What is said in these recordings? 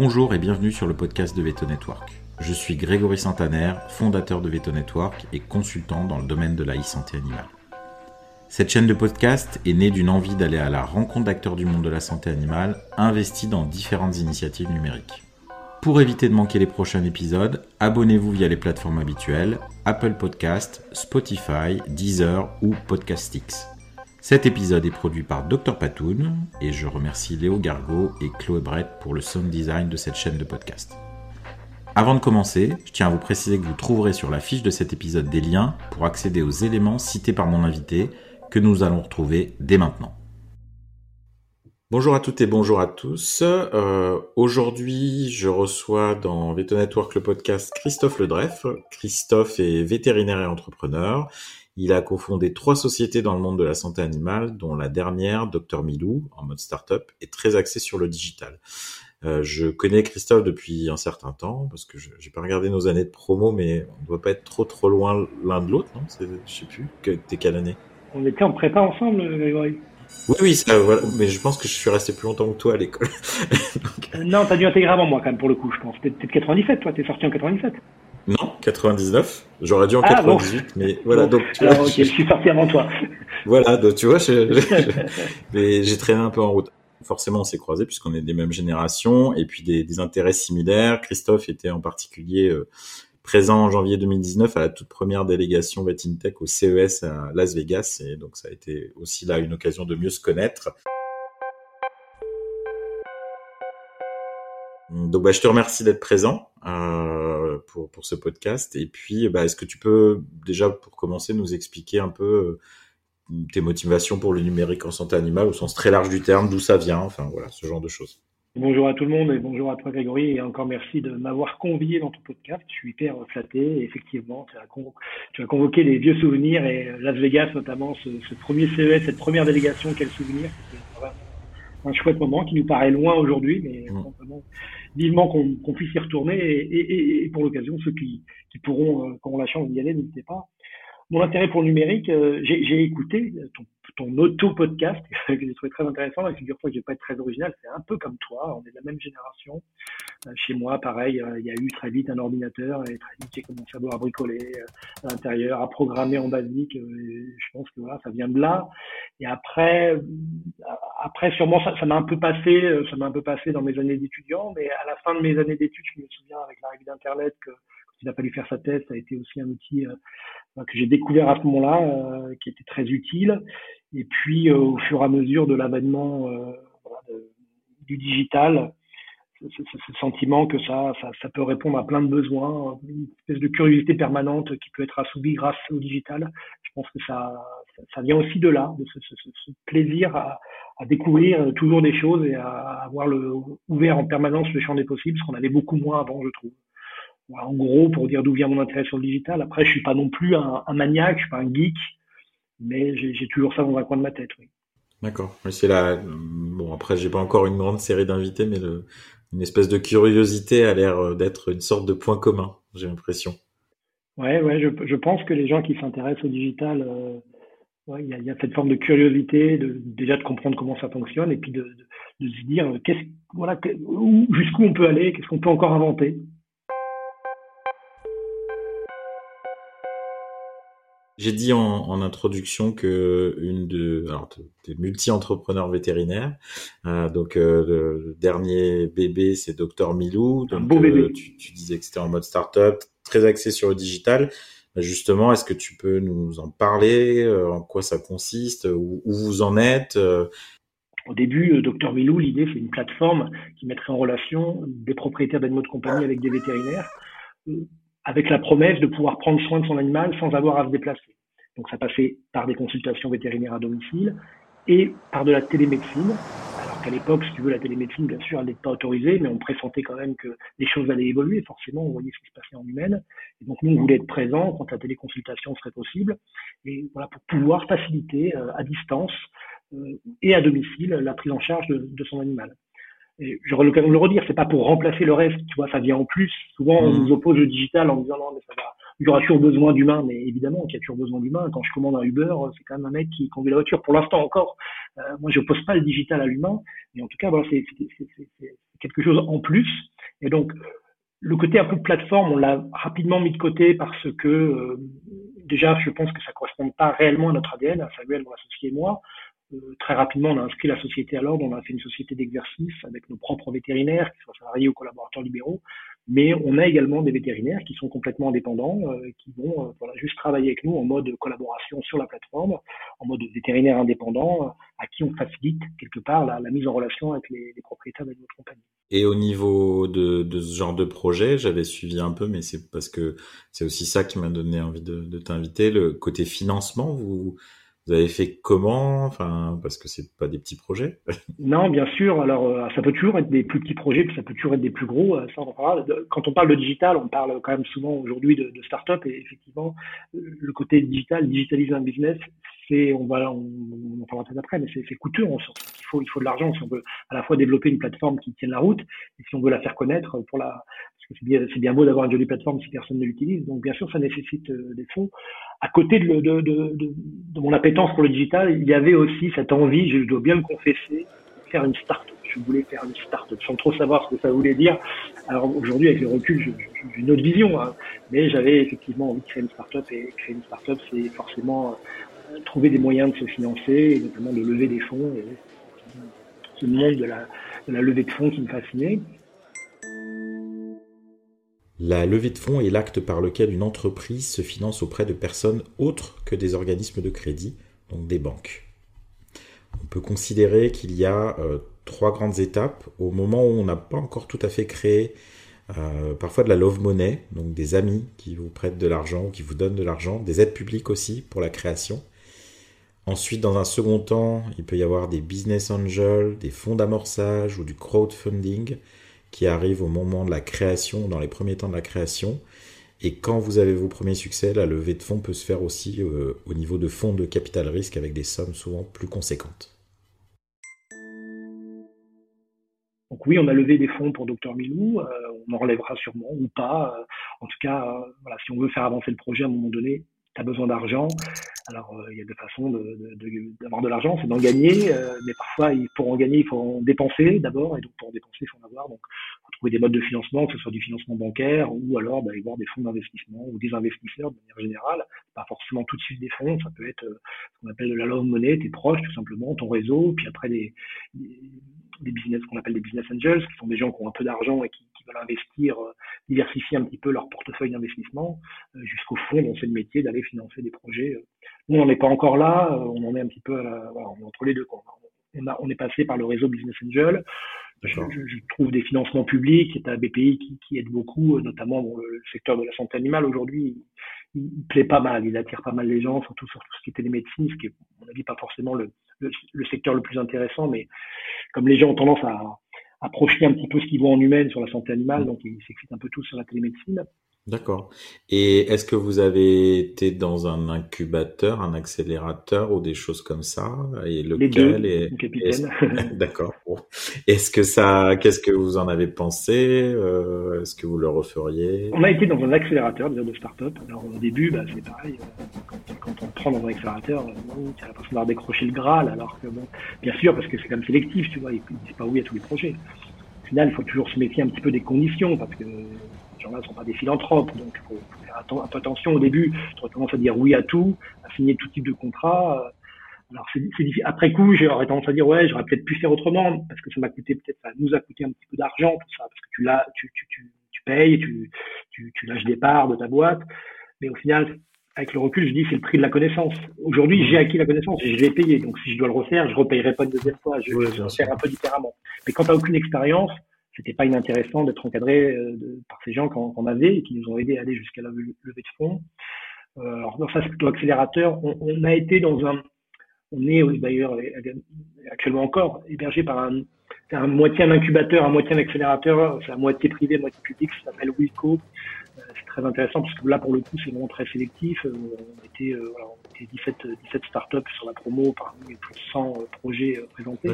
Bonjour et bienvenue sur le podcast de Veto Network. Je suis Grégory Santaner, fondateur de Veto Network et consultant dans le domaine de la e-santé animale. Cette chaîne de podcast est née d'une envie d'aller à la rencontre d'acteurs du monde de la santé animale investis dans différentes initiatives numériques. Pour éviter de manquer les prochains épisodes, abonnez-vous via les plateformes habituelles Apple Podcast, Spotify, Deezer ou Podcastix. Cet épisode est produit par Dr Patoun et je remercie Léo Gargot et Chloé Brett pour le sound design de cette chaîne de podcast. Avant de commencer, je tiens à vous préciser que vous trouverez sur la fiche de cet épisode des liens pour accéder aux éléments cités par mon invité que nous allons retrouver dès maintenant. Bonjour à toutes et bonjour à tous. Euh, Aujourd'hui, je reçois dans Veto Network le podcast Christophe Ledreff. Christophe est vétérinaire et entrepreneur. Il a cofondé trois sociétés dans le monde de la santé animale, dont la dernière, Dr Milou, en mode startup, est très axée sur le digital. Euh, je connais Christophe depuis un certain temps parce que je j'ai pas regardé nos années de promo, mais on doit pas être trop trop loin l'un de l'autre, non? Je sais plus. T'es quelle année? On était en prépa ensemble, Grégory. Oui, oui, ça, voilà. mais je pense que je suis resté plus longtemps que toi à l'école. Donc... Euh, non, t'as dû intégrer avant moi quand même pour le coup, je pense. Peut-être 97, toi, t'es sorti en 97. Non, 99. J'aurais dû en ah, 98, bon. mais voilà. Bon. Donc, tu vois, Alors, ok, je... je suis sorti avant toi. Voilà, donc tu vois, j'ai traîné un peu en route. Forcément, on s'est croisés puisqu'on est des mêmes générations et puis des, des, intérêts similaires. Christophe était en particulier euh, présent en janvier 2019 à la toute première délégation Vatintech au CES à Las Vegas et donc ça a été aussi là une occasion de mieux se connaître. Donc bah, je te remercie d'être présent euh, pour, pour ce podcast et puis bah, est-ce que tu peux déjà pour commencer nous expliquer un peu euh, tes motivations pour le numérique en santé animale au sens très large du terme, d'où ça vient, enfin voilà ce genre de choses. Bonjour à tout le monde et bonjour à toi Grégory et encore merci de m'avoir convié dans ton podcast. Je suis hyper flatté et effectivement tu as, tu as, convoqué les vieux souvenirs et Las Vegas notamment ce, ce premier CES, cette première délégation, quel souvenir? C'était un chouette moment qui nous paraît loin aujourd'hui mais mmh. simplement vivement qu'on qu puisse y retourner et, et, et pour l'occasion ceux qui, qui pourront, euh, quand on la chance d'y aller, n'hésitez pas. Mon intérêt pour le numérique, euh, j'ai écouté ton, ton auto-podcast que j'ai trouvé très intéressant. Et figure-toi que je vais pas être très original, c'est un peu comme toi, on est de la même génération. Euh, chez moi, pareil, euh, il y a eu très vite un ordinateur et très vite j'ai commencé à à bricoler euh, à l'intérieur, à programmer en basique. je pense que voilà, ça vient de là. Et après, après sûrement ça m'a un peu passé, ça m'a un peu passé dans mes années d'étudiant, mais à la fin de mes années d'études, je me souviens avec l'arrivée d'Internet que il a fallu faire sa thèse, ça a été aussi un outil que j'ai découvert à ce moment-là, qui était très utile. Et puis, euh, au fur et à mesure de l'avènement voilà, du digital, ce, ce, ce, sentiment que ça, ça, ça, peut répondre à plein de besoins, une espèce de curiosité permanente qui peut être assouvie grâce au digital. Je pense que ça, ça, vient aussi de là, de ce, ce plaisir à, à, découvrir toujours des choses et à avoir le, ouvert en permanence le champ des possibles, ce qu'on avait beaucoup moins avant, je trouve en gros, pour dire d'où vient mon intérêt sur le digital. Après, je suis pas non plus un, un maniaque, je suis pas un geek, mais j'ai toujours ça dans un coin de ma tête, oui. D'accord. C'est la. Bon, après, j'ai pas encore une grande série d'invités, mais le... une espèce de curiosité a l'air d'être une sorte de point commun. J'ai l'impression. Ouais, ouais. Je, je, pense que les gens qui s'intéressent au digital, euh, ouais, il y, a, y, a, cette forme de curiosité, de, déjà de comprendre comment ça fonctionne, et puis de, de, de se dire, qu'est-ce, voilà, jusqu'où on peut aller, qu'est-ce qu'on peut encore inventer. J'ai dit en, en, introduction que une de, alors t'es multi-entrepreneur vétérinaire, euh, donc euh, le, dernier bébé c'est Docteur Milou, donc Un beau bébé. Euh, tu, tu, disais que c'était en mode startup, très axé sur le digital. Bah, justement, est-ce que tu peux nous en parler, euh, en quoi ça consiste, où, où vous en êtes euh? Au début, Docteur Milou, l'idée c'est une plateforme qui mettrait en relation des propriétaires d'animaux de compagnie avec des vétérinaires avec la promesse de pouvoir prendre soin de son animal sans avoir à se déplacer. Donc ça passait par des consultations vétérinaires à domicile et par de la télémédecine. Alors qu'à l'époque, si tu veux, la télémédecine, bien sûr, elle n'était pas autorisée, mais on pressentait quand même que les choses allaient évoluer. Forcément, on voyait ce qui se passait en humaine. Et donc nous, on voulait être présents quand la téléconsultation serait possible, et voilà pour pouvoir faciliter euh, à distance euh, et à domicile la prise en charge de, de son animal j'aurais l'occasion de le redire, c'est pas pour remplacer le reste, tu vois, ça vient en plus. Souvent, on mmh. nous oppose le digital en disant non, mais ça va il y aura toujours besoin d'humains, mais évidemment qu'il y a toujours besoin d'humains. Quand je commande un Uber, c'est quand même un mec qui conduit la voiture. Pour l'instant encore, euh, moi je pose pas le digital à l'humain, mais en tout cas voilà, c'est quelque chose en plus. Et donc le côté un peu plateforme, on l'a rapidement mis de côté parce que euh, déjà, je pense que ça correspond pas réellement à notre ADN, à Samuel, mon associé et moi. Euh, très rapidement, on a inscrit la société à l'ordre, on a fait une société d'exercice avec nos propres vétérinaires, qui soient salariés ou collaborateurs libéraux, mais on a également des vétérinaires qui sont complètement indépendants, euh, qui vont euh, juste travailler avec nous en mode collaboration sur la plateforme, en mode vétérinaire indépendant, à qui on facilite quelque part la, mise en relation avec les, propriétaires de notre compagnie. Et au niveau de, de ce genre de projet, j'avais suivi un peu, mais c'est parce que c'est aussi ça qui m'a donné envie de, de t'inviter. Le côté financement, vous vous avez fait comment? Enfin, parce que c'est pas des petits projets. non, bien sûr. Alors, euh, ça peut toujours être des plus petits projets, puis ça peut toujours être des plus gros. Euh, Quand on parle de digital, on parle quand même souvent aujourd'hui de, de start-up. Et effectivement, le côté digital, digitaliser un business, on va, en parlera peut-être après, mais c'est coûteux en. Il faut, de l'argent si on veut à la fois développer une plateforme qui tienne la route et si on veut la faire connaître c'est bien, beau d'avoir une jolie plateforme si personne ne l'utilise. Donc, bien sûr, ça nécessite euh, des fonds. À côté de, mon appétence pour le digital, il y avait aussi cette envie, je dois bien le confesser, de faire une start-up. Je voulais faire une start-up sans trop savoir ce que ça voulait dire. Alors aujourd'hui, avec le recul, j'ai une autre vision, hein. mais j'avais effectivement envie de créer une start-up et créer une start-up, c'est forcément trouver des moyens de se financer, et notamment de lever des fonds. Ce monde de la, de la levée de fonds qui me fascinait. La levée de fonds est l'acte par lequel une entreprise se finance auprès de personnes autres que des organismes de crédit, donc des banques. On peut considérer qu'il y a euh, trois grandes étapes. Au moment où on n'a pas encore tout à fait créé euh, parfois de la love money, donc des amis qui vous prêtent de l'argent ou qui vous donnent de l'argent, des aides publiques aussi pour la création. Ensuite, dans un second temps, il peut y avoir des business angels, des fonds d'amorçage ou du crowdfunding qui arrive au moment de la création, dans les premiers temps de la création. Et quand vous avez vos premiers succès, la levée de fonds peut se faire aussi euh, au niveau de fonds de capital risque avec des sommes souvent plus conséquentes. Donc oui, on a levé des fonds pour Dr Milou, euh, on en relèvera sûrement ou pas. Euh, en tout cas, voilà, si on veut faire avancer le projet à un moment donné, tu besoin d'argent. Alors, euh, il y a deux façons d'avoir de, de, l'argent, c'est d'en gagner, euh, mais parfois, pour en gagner, il faut en dépenser d'abord, et donc pour en dépenser, il faut en avoir. Donc, trouver des modes de financement, que ce soit du financement bancaire, ou alors d'aller voir des fonds d'investissement, ou des investisseurs de manière générale. Pas forcément tout de suite des fonds, ça peut être euh, ce qu'on appelle de la love money, tes proches, tout simplement, ton réseau, puis après des, des, business qu'on appelle des business angels, qui sont des gens qui ont un peu d'argent et qui, veulent investir, diversifier un petit peu leur portefeuille d'investissement, jusqu'au fond, dans ce métier d'aller financer des projets nous, on n'est pas encore là, euh, on en est un petit peu à la, voilà, on est entre les deux. On, a, on est passé par le réseau Business Angel. Je, je, trouve des financements publics, c'est un BPI qui, qui, aide beaucoup, euh, notamment le secteur de la santé animale aujourd'hui. Il, il, plaît pas mal, il attire pas mal les gens, surtout sur tout ce qui est télémédecine, ce qui est, à mon avis, pas forcément le, le, le, secteur le plus intéressant, mais comme les gens ont tendance à, à projeter un petit peu ce qu'ils voient en humaine sur la santé animale, donc ils s'excitent un peu tous sur la télémédecine. D'accord. Et est-ce que vous avez été dans un incubateur, un accélérateur ou des choses comme ça Et lequel Les deux, D'accord. Est-ce que ça, qu'est-ce que vous en avez pensé euh, Est-ce que vous le referiez? On a été dans un accélérateur de start-up. Alors au début, bah, c'est pareil. Euh, quand, on prend dans un accélérateur, euh, bon, tu as l'impression d'avoir décroché le Graal, alors que bon, bien sûr, parce que c'est quand même sélectif, tu vois, ils disent pas oui à tous les projets. Au final, il faut toujours se méfier un petit peu des conditions, parce que ces gens-là ne sont pas des philanthropes, donc il faut, faire un peu attention au début. Tu aurais tendance à dire oui à tout, à signer tout type de contrat. Alors c'est difficile. Après coup, j'aurais tendance à dire ouais, j'aurais peut-être pu faire autrement parce que ça m'a coûté peut-être, ça nous a coûté un petit peu d'argent tout ça, parce que tu l'as, tu, tu, tu, tu payes, tu, tu, tu lâches des parts de ta boîte, mais au final, avec le recul, je dis c'est le prix de la connaissance. Aujourd'hui, j'ai acquis la connaissance et je l'ai payé. Donc si je dois le refaire, je repayerai pas une deuxième fois. Je, vais le faire un peu différemment. Mais quand tu n'as aucune expérience, c'était pas inintéressant d'être encadré euh, par ces gens qu'on avait et qui nous ont aidés à aller jusqu'à la levée de fonds. Euh, alors dans ça c'est plutôt accélérateur. On, on, a été dans un, on est d'ailleurs actuellement encore hébergé par un, un moitié un incubateur, un moitié un accélérateur, c'est à moitié privé, à moitié public, ça s'appelle Wilco. Euh, c'est très intéressant parce que là pour le coup c'est vraiment très sélectif. On était, voilà, on était 17, 17 startups sur la promo parmi plus de 100 projets présentés.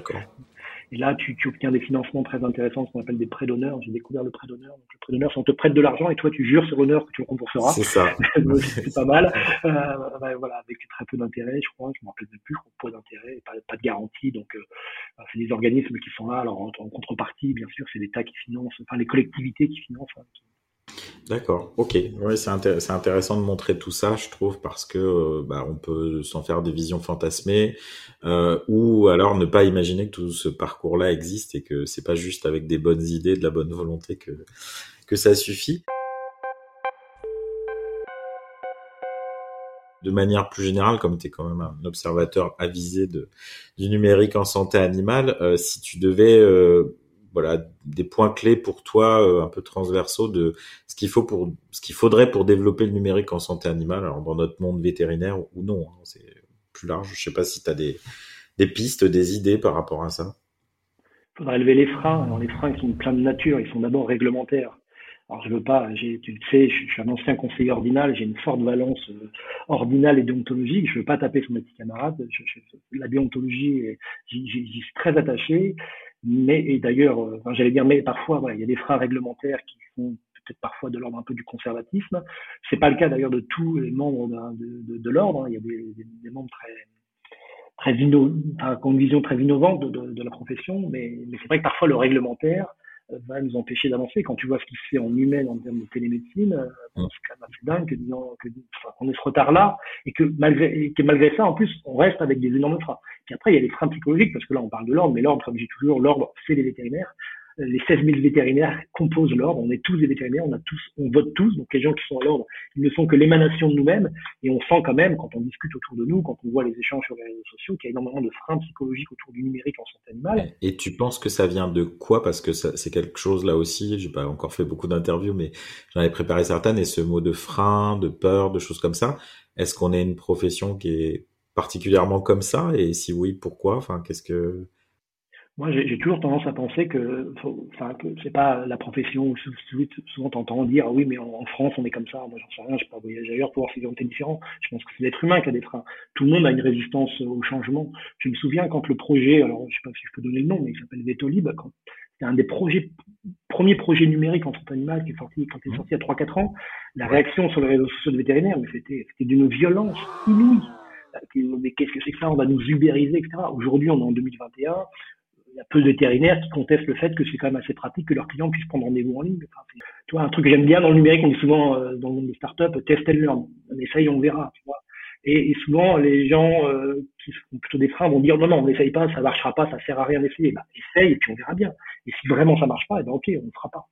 Et là, tu, tu obtiens des financements très intéressants, ce qu'on appelle des prêts d'honneur. J'ai découvert le prêt d'honneur. Donc, le prêt d'honneur, c'est on te prête de l'argent et toi, tu jures sur l'honneur que tu le rembourseras. C'est ça. c'est pas mal. Euh, voilà, avec très peu d'intérêt, je crois. Je me rappelle même plus, je crois, peu d'intérêt, pas, pas de garantie. Donc, euh, ben, c'est des organismes qui sont là. Alors, en, contrepartie, bien sûr, c'est l'État qui finance, enfin, les collectivités qui financent. Hein, D'accord, ok. Ouais, c'est intéressant de montrer tout ça, je trouve, parce que euh, bah, on peut s'en faire des visions fantasmées, euh, ou alors ne pas imaginer que tout ce parcours-là existe et que c'est pas juste avec des bonnes idées, de la bonne volonté que ça suffit. De manière plus générale, comme tu es quand même un observateur avisé du numérique en santé animale, euh, si tu devais voilà des points clés pour toi euh, un peu transversaux de ce qu'il faut pour ce qu'il faudrait pour développer le numérique en santé animale alors dans notre monde vétérinaire ou non hein, c'est plus large je sais pas si tu as des, pistes des idées par rapport à ça il faudrait lever les freins alors les freins qui sont plein de nature ils sont d'abord réglementaires alors je veux pas, tu sais, je, suis un ancien conseiller ordinal, j'ai une forte valence euh, ordinale et déontologique. Je veux pas taper sur mes petits camarades. la déontologie, j'y suis très attaché. Mais et d'ailleurs, euh, j'allais dire, mais parfois, voilà, il y a des freins réglementaires qui sont peut-être parfois de l'ordre un peu du conservatisme. C'est pas le cas d'ailleurs de tous les membres de, de, l'ordre. Hein. Il y a des, membres très très inno, enfin, une vision très innovante de, de la profession, mais, mais c'est vrai que parfois le réglementaire va nous empêcher d'avancer. Quand tu vois ce qui se fait en humain en termes de télémédecine, c'est quand même assez dingue que disons que enfin, qu'on ait ce retard-là et que malgré que malgré ça, en plus, on reste avec des énormes freins. Puis après, il y a les freins psychologiques parce que là, on parle de l'ordre, mais l'ordre, comme je dis toujours, l'ordre, c'est les vétérinaires les 16 000 vétérinaires composent l'ordre. On est tous des vétérinaires, on a tous, on vote tous. Donc les gens qui sont à l'ordre, ils ne sont que l'émanation de nous-mêmes. Et on sent quand même, quand on discute autour de nous, quand on voit les échanges sur les réseaux sociaux, qu'il y a énormément de freins psychologiques autour du numérique en santé animale. Et tu penses que ça vient de quoi? Parce que c'est quelque chose là aussi. J'ai pas encore fait beaucoup d'interviews, mais j'en ai préparé certaines. Et ce mot de frein, de peur, de choses comme ça. Est-ce qu'on est une profession qui est particulièrement comme ça? Et si oui, pourquoi? Enfin, qu'est-ce que moi, j'ai toujours tendance à penser que, enfin, que c'est pas la profession où souvent t'entends dire, ah oui, mais en, France, on est comme ça. Moi, j'en sais rien, je pas voyager ailleurs pour voir si ont différents. Je pense que c'est l'être humain qui a des freins. Tout le monde a une résistance au changement. Je me souviens quand le projet, alors, je sais pas si je peux donner le nom, mais il s'appelle Vetolib, quand c'est un des projets, premiers projets numériques en santé animale qui est sorti, quand il est sorti il y a 3-4 ans. La réaction sur les réseaux sociaux de vétérinaires, mais c'était, c'était d'une violence inouïe. Mais qu'est-ce que c'est que ça? On va nous ubériser, etc. Aujourd'hui, on est en 2021 il y a peu de vétérinaires qui contestent le fait que c'est quand même assez pratique que leurs clients puissent prendre rendez-vous en ligne. tu vois, un truc que j'aime bien dans le numérique, on dit souvent euh, dans le monde des startups, test and learn. On essaye, on verra. Tu vois. Et, souvent, les gens euh, qui sont plutôt des freins vont dire non, non, on n'essaye pas, ça marchera pas, ça sert à rien d'essayer. Bah, essaye et puis on verra bien. Et si vraiment ça marche pas, eh ben ok, on ne fera pas.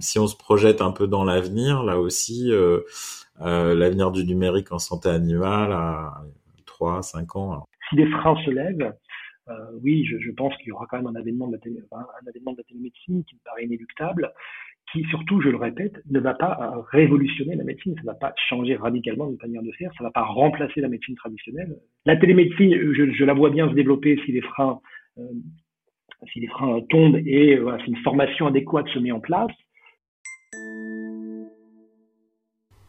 Si on se projette un peu dans l'avenir, là aussi, euh, l'avenir du numérique en santé animale, 3, 5 ans. Si les freins se lèvent, euh, oui, je, je, pense qu'il y aura quand même un avènement, de la télé, un avènement de la télémédecine qui me paraît inéluctable, qui surtout, je le répète, ne va pas euh, révolutionner la médecine, ça ne va pas changer radicalement notre manière de faire, ça ne va pas remplacer la médecine traditionnelle. La télémédecine, je, je la vois bien se développer si les freins, euh, si les freins tombent et voilà, si une formation adéquate se met en place.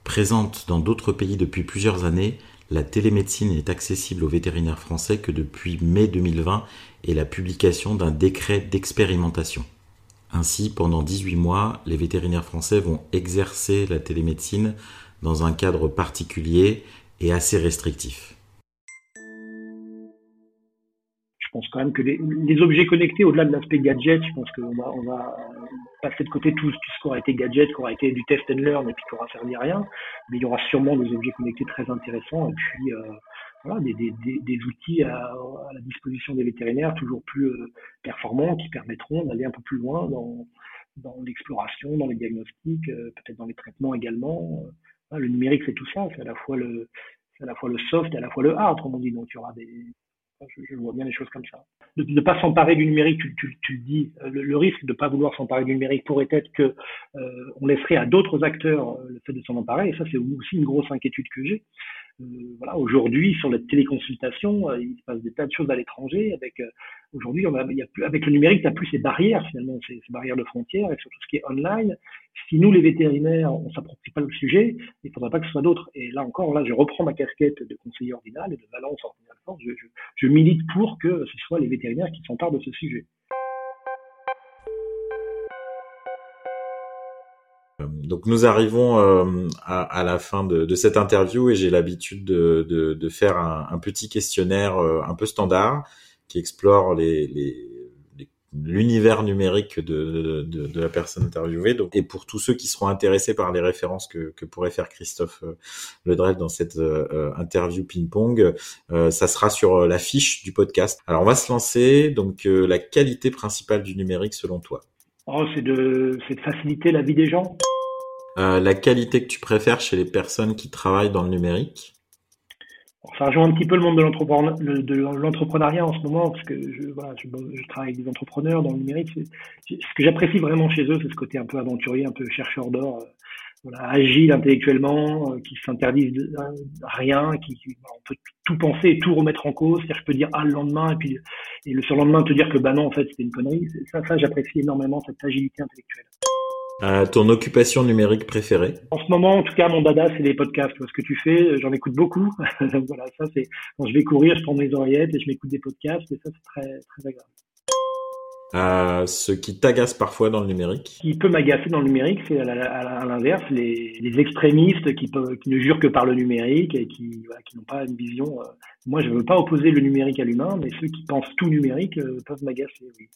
Présente dans d'autres pays depuis plusieurs années, la télémédecine n'est accessible aux vétérinaires français que depuis mai 2020 et la publication d'un décret d'expérimentation. Ainsi, pendant 18 mois, les vétérinaires français vont exercer la télémédecine dans un cadre particulier et assez restrictif. Pense quand même que les, objets connectés, au-delà de l'aspect gadget, je pense qu'on va, on va passer de côté tout, ce qui aura été gadget, qui aura été du test and learn et puis qui aura servi à rien. Mais il y aura sûrement des objets connectés très intéressants et puis euh, voilà, des, des, des, outils à, à, la disposition des vétérinaires toujours plus euh, performants qui permettront d'aller un peu plus loin dans, dans l'exploration, dans les diagnostics, euh, peut-être dans les traitements également. le numérique, c'est tout ça. C'est à la fois le, c'est à la fois le soft et à la fois le hard, comme on dit. Donc, il y aura des, je, vois bien les choses comme ça. De ne pas s'emparer du numérique, tu, le dis, euh, le, risque de ne pas vouloir s'emparer du numérique pourrait être que euh, on laisserait à d'autres acteurs euh, le fait de s'en emparer, et ça c'est aussi une grosse inquiétude que j'ai. Voilà, aujourd'hui, sur la téléconsultation, il se passe des tas de choses à l'étranger. Avec aujourd'hui, on il y a plus, avec le numérique, n'y a plus ces barrières finalement, ces, barrières de frontières, et sur tout ce qui est online. Si nous, les vétérinaires, on s'approprie pas le sujet, il ne faudra pas que ce soit d'autres. Et là encore, là, je reprends ma casquette de conseiller ordinal et de Valence ordinal je, je, je milite pour que ce soit les vétérinaires qui s'emparent de ce sujet. Donc nous arrivons euh, à, la fin de, cette interview et j'ai l'habitude de, faire un, petit questionnaire euh, un peu standard qui explore l'univers numérique de, la personne interviewée. Et pour tous ceux qui seront intéressés par les références que, pourrait faire Christophe euh, Ledrev dans cette euh, interview ping-pong, euh, ça sera sur la fiche du podcast. Alors on va se lancer. Donc la qualité principale du numérique selon toi oh, C'est de faciliter la vie des gens. Euh, la qualité que tu préfères chez les personnes qui travaillent dans le numérique? Ça rejoint un petit peu le monde de l'entrepreneuriat en ce moment, parce que je, voilà, je, travaille avec des entrepreneurs dans le numérique. Ce que j'apprécie vraiment chez eux, c'est ce côté un peu aventurier, un peu chercheur d'or, euh, voilà, agile intellectuellement, euh, qui s'interdisent rien, qui, qui on peut tout penser et tout remettre en cause. C'est-à-dire, je peux dire ah le lendemain et puis et le surlendemain te dire que bah non en fait c'était une connerie. Ça, ça j'apprécie énormément cette agilité intellectuelle. Euh, ton occupation numérique préférée En ce moment, en tout cas, mon dada, c'est les podcasts. ce que tu fais, j'en écoute beaucoup. voilà, ça, c'est quand je vais courir, je prends mes oreillettes et je m'écoute des podcasts. Et ça, c'est très, très agréable. Euh, ce qui t'agace parfois dans le numérique Ce qui peut m'agacer dans le numérique, c'est à l'inverse, les, les, extrémistes qui, peuvent, qui ne jurent que par le numérique et qui, voilà, qui n'ont pas une vision. Euh... Moi, je ne veux pas opposer le numérique à l'humain, mais ceux qui pensent tout numérique euh, peuvent m'agacer. Oui.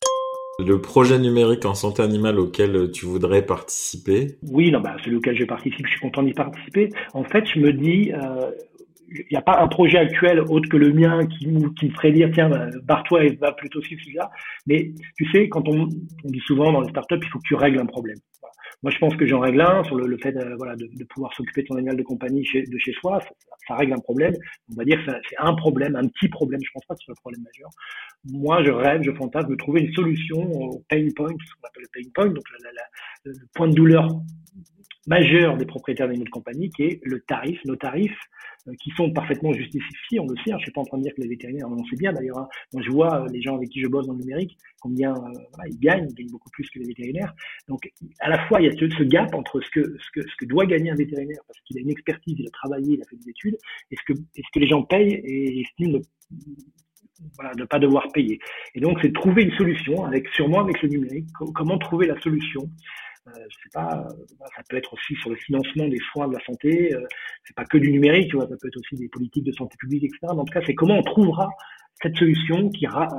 Le projet numérique en santé animale auquel tu voudrais participer? Oui, non, bah, celui auquel je participe, je suis content d'y participer. En fait, je me dis, euh, il n'y a pas un projet actuel autre que le mien qui, me ferait dire tiens bah, barre-toi et va plutôt suivre celui-là. Mais tu sais, quand on, dit souvent dans les startups, il faut que tu règles un problème. Moi, je pense que j'en règle un sur le, le fait de, voilà, de, de pouvoir s'occuper de son animal de compagnie chez, de chez soi. Ça, ça, règle un problème. On va dire que c'est un problème, un petit problème. Je pense pas que ce soit un problème majeur. Moi, je rêve, je fantasme de trouver une solution au pain point, ce qu'on appelle le pain point, donc la, la, la, le point de douleur majeur des propriétaires d'animaux de compagnie, qui est le tarif, nos tarifs, euh, qui sont parfaitement justifiés, on le sait, hein, je suis pas en train de dire que les vétérinaires, on sait bien d'ailleurs, hein. moi je vois euh, les gens avec qui je bosse dans le numérique, combien euh, voilà, ils gagnent, ils gagnent beaucoup plus que les vétérinaires. Donc à la fois il y a ce, gap entre ce que, ce, que, ce que doit gagner un vétérinaire, parce qu'il a une expertise, il a travaillé, il a fait des études, et ce que, et ce que les gens payent et estiment voilà, ne pas devoir payer. Et donc, c'est de trouver une solution avec, sûrement avec le numérique, comment trouver la solution? Euh, sais pas, euh, ça peut être aussi sur le financement des soins de la santé. Euh, c'est pas que du numérique, tu vois, ça peut être aussi des politiques de santé publique, etc. Mais en tout cas, c'est comment on trouvera cette solution qui ra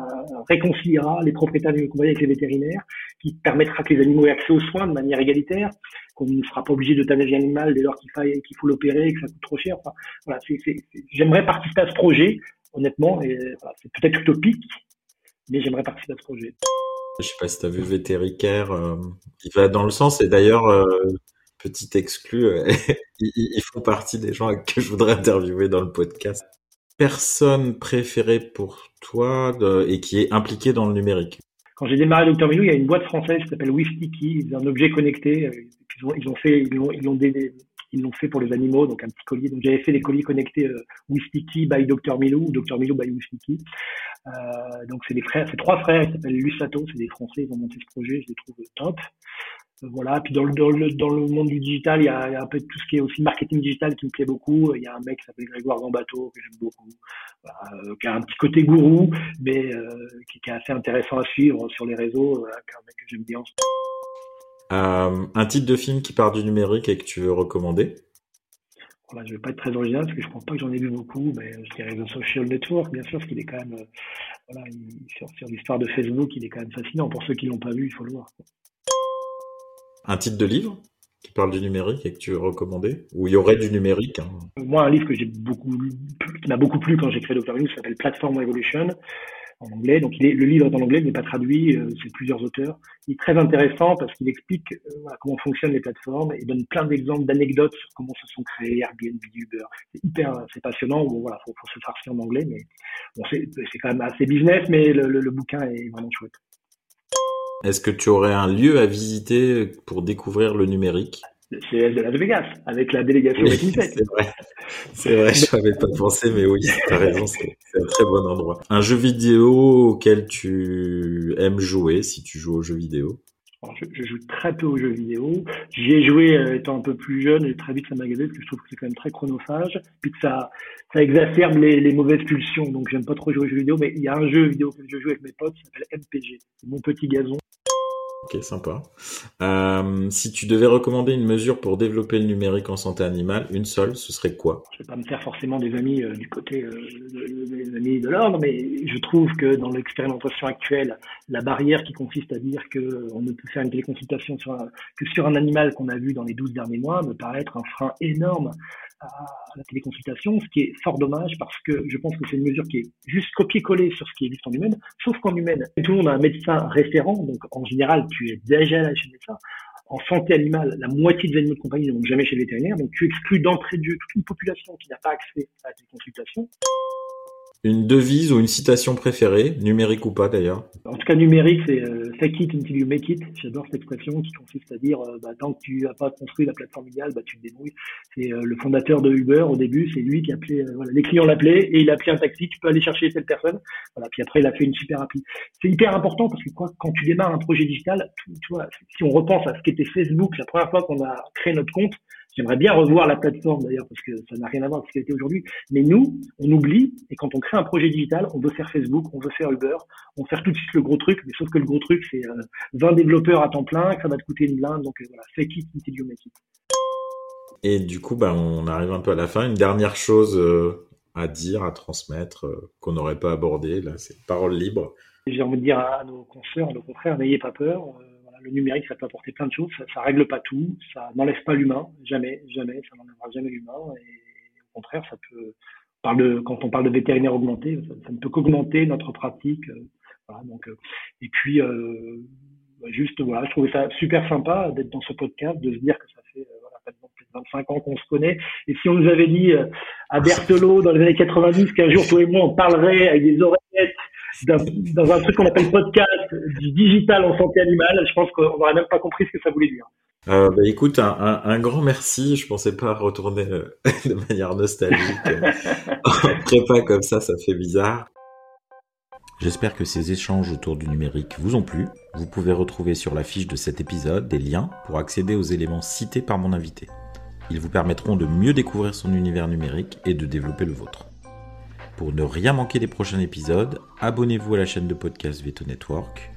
réconciliera les propriétaires des compagnies avec les vétérinaires, qui permettra que les animaux aient accès aux soins de manière égalitaire, qu'on ne sera pas obligé d'euthanasier l'animal dès lors qu'il qu'il faut l'opérer et que ça coûte trop cher. Enfin, voilà, j'aimerais participer à ce projet, honnêtement, et voilà, c'est peut-être utopique, mais j'aimerais participer à ce projet. Je sais pas si tu as vu Vétéricaire, euh, il va dans le sens, et d'ailleurs, euh, petit exclu, euh, ils, font partie des gens que je voudrais interviewer dans le podcast. Personne préférée pour toi de, et qui est impliquée dans le numérique Quand j'ai démarré Dr Milou, il y a une boîte française qui s'appelle Wistiki, ont un objet connecté, euh, ils ont fait, ils ont, ils ont des, ils l'ont fait pour les animaux, donc un petit collier. Donc j'avais fait des colliers connectés euh, Wistiki by Dr Milou ou Dr Milou by Wistiki. Euh, donc c'est des frères, c'est trois frères, ils s'appellent Lusato, c'est des Français, ils ont monté ce projet, je les trouve top. Euh, voilà, puis dans le, dans le, dans le monde du digital, il y, a, un peu tout ce qui est aussi marketing digital qui me plaît beaucoup. Il y a un mec qui s'appelle Grégoire Gambato, que j'aime beaucoup, euh, qui a un petit côté gourou, mais euh, qui, qui, est assez intéressant à suivre sur les réseaux, voilà, un mec que j'aime bien. Euh, un titre de film qui part du numérique et que tu veux recommander? Voilà, Je ne vais pas être très original parce que je ne pense pas que j'en ai vu beaucoup, mais je dirais The Social Network, bien sûr, parce qu'il est quand même, euh, voilà, il, sur, sur l'histoire de Facebook, il est quand même fascinant. Pour ceux qui l'ont pas vu, il faut le voir. Un titre de livre qui parle du numérique et que tu veux recommander? Ou il y aurait du numérique hein. Moi, un livre que j'ai beaucoup qui m'a beaucoup plu quand j'ai créé Doctor News s'appelle Platform Evolution en anglais. Donc il est, le livre est en anglais, il n'est pas traduit, euh, c'est plusieurs auteurs. Il est très intéressant parce qu'il explique euh, comment fonctionnent les plateformes et donne plein d'exemples, d'anecdotes sur comment se sont créées Airbnb, Uber. C'est hyper, c'est passionnant. Bon voilà, faut, faut se farcir en anglais, mais bon, c'est, c'est quand même assez business, mais le, le, le bouquin est vraiment chouette. Est-ce que tu aurais un lieu à visiter pour découvrir le numérique? Le CES de Las Vegas, avec la délégation oui, C'est vrai, c'est vrai, je n'avais pas pensé, mais oui, tu as raison, c'est un très bon endroit. Un jeu vidéo auquel tu aimes jouer, si tu joues aux jeux vidéo? Je, joue très peu aux jeux vidéo. J'y ai joué euh, étant un peu plus jeune et très vite ça m'a gagné parce que je trouve que c'est quand même très chronophage. Puis que ça, ça exacerbe les, les mauvaises pulsions. Donc j'aime pas trop jouer aux jeux vidéo. Mais il y a un jeu vidéo que je joue avec mes potes qui s'appelle MPG. Mon petit gazon. Ok, sympa. Euh, si tu devais recommander une mesure pour développer le numérique en santé animale, une seule, ce serait quoi? Je ne vais pas me faire forcément des amis euh, du côté euh, des amis de l'ordre, mais je trouve que dans l'expérimentation actuelle, la barrière qui consiste à dire qu'on ne peut faire une téléconsultation que sur un animal qu'on a vu dans les 12 derniers mois me paraît être un frein énorme à la téléconsultation, ce qui est fort dommage parce que je pense que c'est une mesure qui est juste copier-coller sur ce qui existe en humaine, sauf qu'en humaine, tout le monde a un médecin référent, donc en général, tu es déjà là chez le médecin. En santé animale, la moitié des animaux de compagnie ne vont jamais chez le vétérinaire, donc tu exclus d'entrée de jeu toute une population qui n'a pas accès à la téléconsultation. Une devise ou une citation préférée, numérique ou pas d'ailleurs? En tout cas, numérique, c'est euh, fake it until you make it. J'adore cette expression qui consiste à dire euh, bah, tant que tu n'as pas construit la plateforme idéale, bah, tu te débrouilles. C'est euh, le fondateur de Uber au début, c'est lui qui appelait, euh, voilà, les clients l'appelaient et il a appelé un taxi, tu peux aller chercher telle personne. Voilà, puis après, il a fait une super appli. C'est hyper important parce que quoi, quand tu démarres un projet digital, tu vois, si on repense à ce qu'était Facebook la première fois qu'on a créé notre compte, J'aimerais bien revoir la plateforme d'ailleurs parce que ça n'a rien à voir avec ce qu'elle était aujourd'hui. Mais nous, on oublie et quand on crée un projet digital, on veut faire Facebook, on veut faire Uber, on veut faire tout de suite le gros truc. Mais sauf que le gros truc, c'est 20 euh, développeurs à temps plein, que ça va te coûter une blinde. Donc euh, voilà, fake it until you make it. Et du coup, bah, on arrive un peu à la fin. Une dernière chose euh, à dire, à transmettre, qu'on n'aurait pas abordé. Là, c'est parole libre. J'ai envie de dire à nos consoeurs, à nos confrères, n'ayez pas peur le numérique, ça peut apporter plein de choses. Ça, ça règle pas tout. Ça n'enlève pas l'humain. Jamais, jamais. Ça n'enlèvera jamais l'humain. Et au contraire, ça peut. Parle de, quand on parle de vétérinaire augmenté, ça, ne peut qu'augmenter notre pratique. Euh, voilà, donc, euh, et puis, euh, bah, juste, voilà, je trouvais ça super sympa d'être dans ce podcast, de se dire que ça fait voilà, plus de 25 ans qu'on se connaît. Et si on nous avait dit à Berthelot dans les années 90 qu'un jour, toi et moi, on parlerait avec des oreillettes dans un truc qu'on appelle podcast, du digital en santé animale, je pense qu'on n'aurait même pas compris ce que ça voulait dire. Euh, bah, écoute, un, un, grand merci. Je pensais pas retourner euh, de manière nostalgique. en prépa comme ça, ça fait bizarre. J'espère que ces échanges autour du numérique vous ont plu. Vous pouvez retrouver sur la fiche de cet épisode des liens pour accéder aux éléments cités par mon invité. Ils vous permettront de mieux découvrir son univers numérique et de développer le vôtre. Pour ne rien manquer des prochains épisodes, abonnez-vous à la chaîne de podcast Veto Network.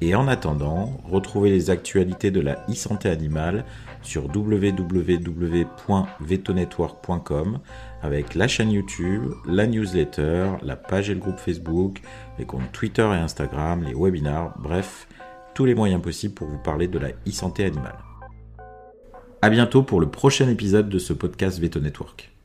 Et en attendant, retrouvez les actualités de la e-santé animale sur www.vetonetwork.com avec la chaîne YouTube, la newsletter, la page et le groupe Facebook, les comptes Twitter et Instagram, les webinars, bref, tous les moyens possibles pour vous parler de la e-santé animale. A bientôt pour le prochain épisode de ce podcast Veto Network.